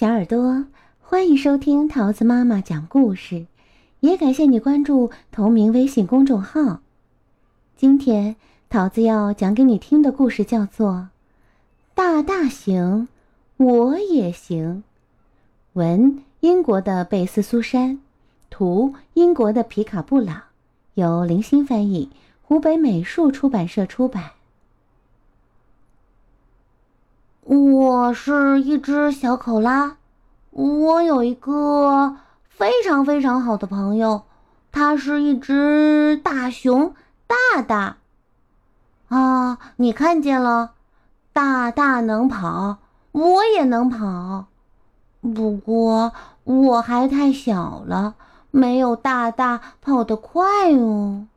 小耳朵，欢迎收听桃子妈妈讲故事，也感谢你关注同名微信公众号。今天桃子要讲给你听的故事叫做《大大行，我也行》。文：英国的贝斯苏珊，图：英国的皮卡布朗，由林欣翻译，湖北美术出版社出版。我是一只小考拉，我有一个非常非常好的朋友，他是一只大熊大大。啊，你看见了，大大能跑，我也能跑，不过我还太小了，没有大大跑得快哦。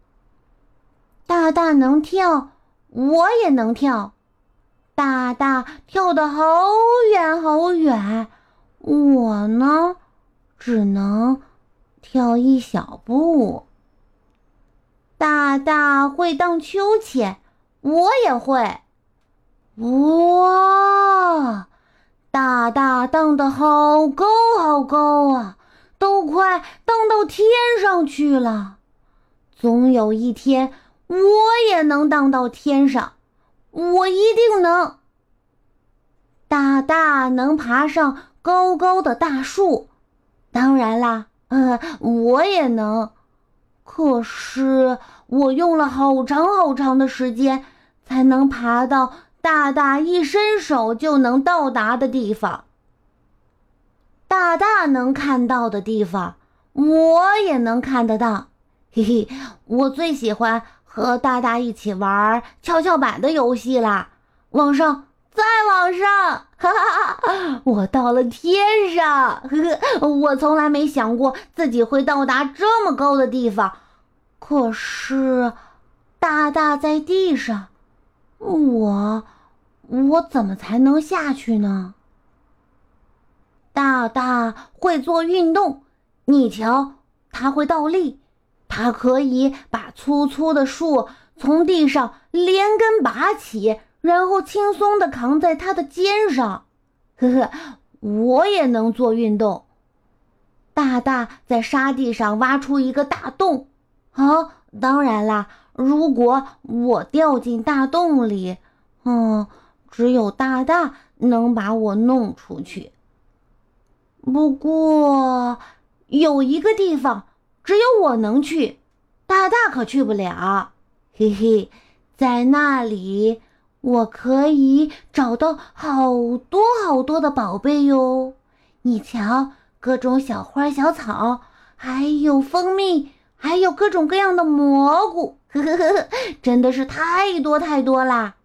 大大能跳，我也能跳。大大跳得好远好远，我呢，只能跳一小步。大大会荡秋千，我也会。哇，大大荡得好高好高啊，都快荡到天上去了。总有一天，我也能荡到天上。我一定能。大大能爬上高高的大树，当然啦，呃，我也能。可是我用了好长好长的时间，才能爬到大大一伸手就能到达的地方。大大能看到的地方，我也能看得到。嘿嘿，我最喜欢。和大大一起玩跷跷板的游戏啦，往上，再往上，哈哈哈！哈我到了天上，呵呵，我从来没想过自己会到达这么高的地方。可是，大大在地上，我，我怎么才能下去呢？大大会做运动，你瞧，他会倒立。它可以把粗粗的树从地上连根拔起，然后轻松地扛在它的肩上。呵呵，我也能做运动。大大在沙地上挖出一个大洞。啊，当然啦，如果我掉进大洞里，嗯，只有大大能把我弄出去。不过有一个地方。只有我能去，大大可去不了。嘿嘿，在那里我可以找到好多好多的宝贝哟。你瞧，各种小花小草，还有蜂蜜，还有各种各样的蘑菇，呵呵呵呵，真的是太多太多啦！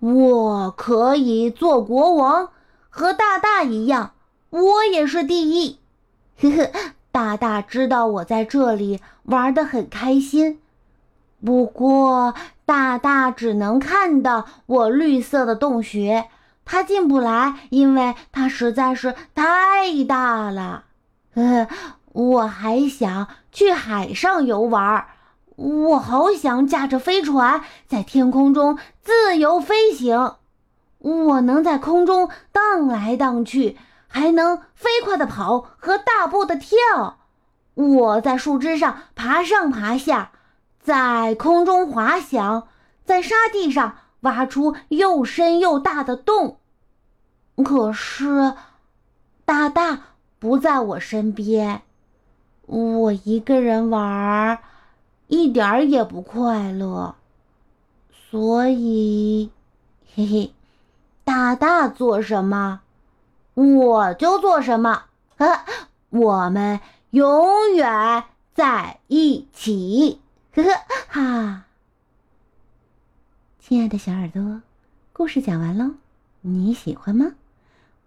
我可以做国王，和大大一样，我也是第一。呵呵。大大知道我在这里玩得很开心，不过大大只能看到我绿色的洞穴，他进不来，因为它实在是太大了。呃，我还想去海上游玩，我好想驾着飞船在天空中自由飞行，我能在空中荡来荡去。还能飞快的跑和大步的跳，我在树枝上爬上爬下，在空中滑翔，在沙地上挖出又深又大的洞。可是，大大不在我身边，我一个人玩，一点儿也不快乐。所以，嘿嘿，大大做什么？我就做什么，呵，我们永远在一起，呵 呵哈。亲爱的小耳朵，故事讲完喽，你喜欢吗？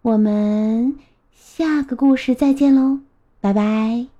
我们下个故事再见喽，拜拜。